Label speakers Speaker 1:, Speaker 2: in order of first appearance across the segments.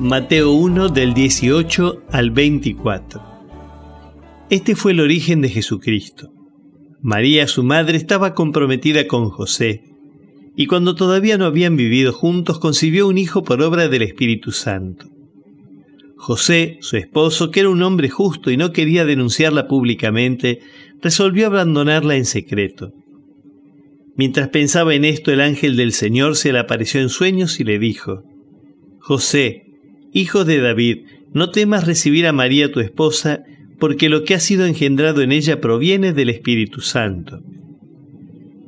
Speaker 1: Mateo 1 del 18 al 24. Este fue el origen de Jesucristo. María, su madre, estaba comprometida con José, y cuando todavía no habían vivido juntos, concibió un hijo por obra del Espíritu Santo. José, su esposo, que era un hombre justo y no quería denunciarla públicamente, resolvió abandonarla en secreto. Mientras pensaba en esto, el ángel del Señor se le apareció en sueños y le dijo, José, Hijo de David, no temas recibir a María tu esposa, porque lo que ha sido engendrado en ella proviene del Espíritu Santo.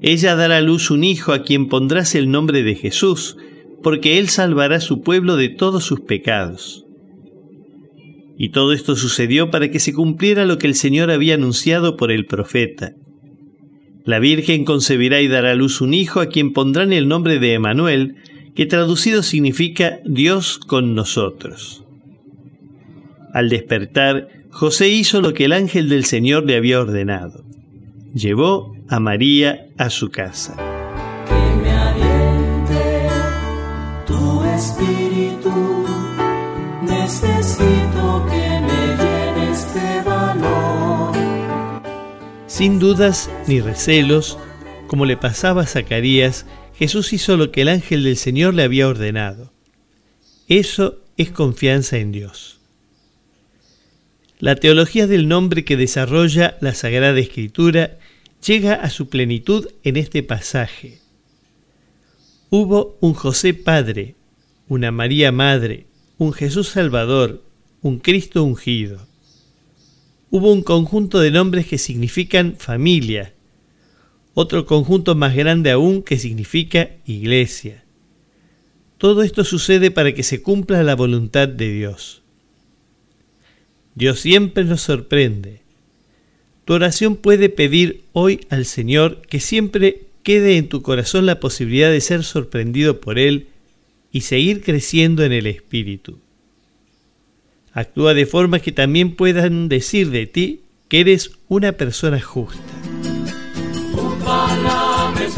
Speaker 1: Ella dará a luz un hijo a quien pondrás el nombre de Jesús, porque él salvará su pueblo de todos sus pecados. Y todo esto sucedió para que se cumpliera lo que el Señor había anunciado por el profeta. La Virgen concebirá y dará a luz un hijo a quien pondrán el nombre de Emanuel, que traducido significa Dios con nosotros. Al despertar, José hizo lo que el ángel del Señor le había ordenado. Llevó a María a su casa.
Speaker 2: Que me aliente tu espíritu, necesito que me llenes de valor.
Speaker 1: Sin dudas ni recelos, como le pasaba a Zacarías, Jesús hizo lo que el ángel del Señor le había ordenado. Eso es confianza en Dios. La teología del nombre que desarrolla la Sagrada Escritura llega a su plenitud en este pasaje. Hubo un José Padre, una María Madre, un Jesús Salvador, un Cristo ungido. Hubo un conjunto de nombres que significan familia, otro conjunto más grande aún que significa iglesia. Todo esto sucede para que se cumpla la voluntad de Dios. Dios siempre nos sorprende. Tu oración puede pedir hoy al Señor que siempre quede en tu corazón la posibilidad de ser sorprendido por Él y seguir creciendo en el Espíritu. Actúa de forma que también puedan decir de ti que eres una persona justa.